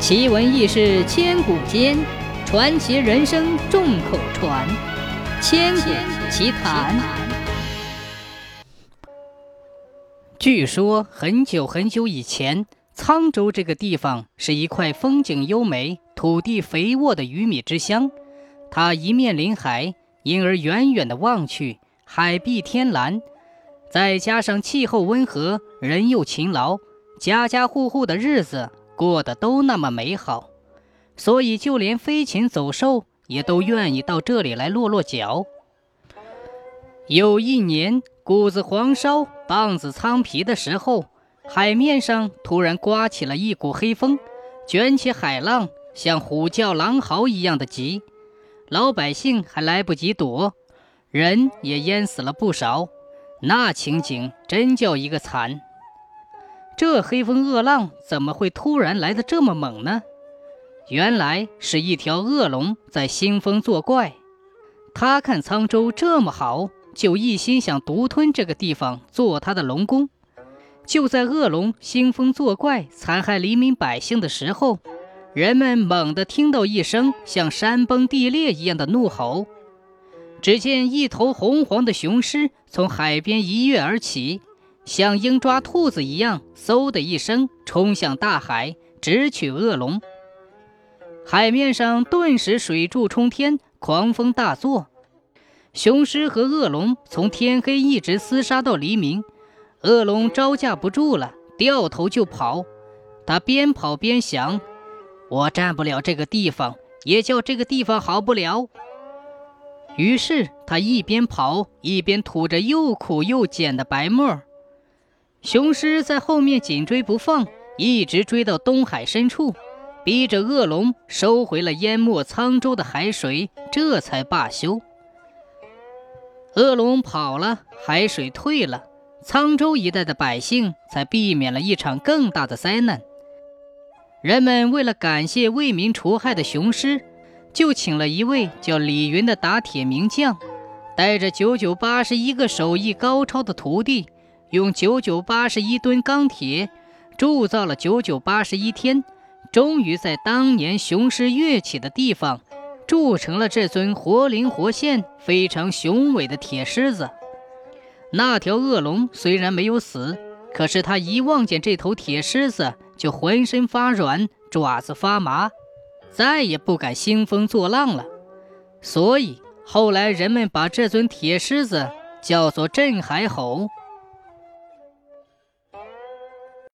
奇闻异事千古间，传奇人生众口传。千古奇谈。据说很久很久以前，沧州这个地方是一块风景优美、土地肥沃的鱼米之乡。它一面临海，因而远远的望去，海碧天蓝。再加上气候温和，人又勤劳，家家户户的日子。过得都那么美好，所以就连飞禽走兽也都愿意到这里来落落脚。有一年，谷子黄烧、棒子苍皮的时候，海面上突然刮起了一股黑风，卷起海浪，像虎叫狼嚎一样的急。老百姓还来不及躲，人也淹死了不少。那情景真叫一个惨。这黑风恶浪怎么会突然来得这么猛呢？原来是一条恶龙在兴风作怪。他看沧州这么好，就一心想独吞这个地方做他的龙宫。就在恶龙兴风作怪、残害黎民百姓的时候，人们猛地听到一声像山崩地裂一样的怒吼。只见一头红黄的雄狮从海边一跃而起。像鹰抓兔子一样，嗖的一声冲向大海，直取恶龙。海面上顿时水柱冲天，狂风大作。雄狮和恶龙从天黑一直厮杀到黎明。恶龙招架不住了，掉头就跑。他边跑边想：“我占不了这个地方，也叫这个地方好不了。”于是他一边跑一边吐着又苦又碱的白沫。雄狮在后面紧追不放，一直追到东海深处，逼着恶龙收回了淹没沧州的海水，这才罢休。恶龙跑了，海水退了，沧州一带的百姓才避免了一场更大的灾难。人们为了感谢为民除害的雄狮，就请了一位叫李云的打铁名将，带着九九八十一个手艺高超的徒弟。用九九八十一吨钢铁铸造了九九八十一天，终于在当年雄狮跃起的地方铸成了这尊活灵活现、非常雄伟的铁狮子。那条恶龙虽然没有死，可是他一望见这头铁狮子，就浑身发软，爪子发麻，再也不敢兴风作浪了。所以后来人们把这尊铁狮子叫做镇海吼。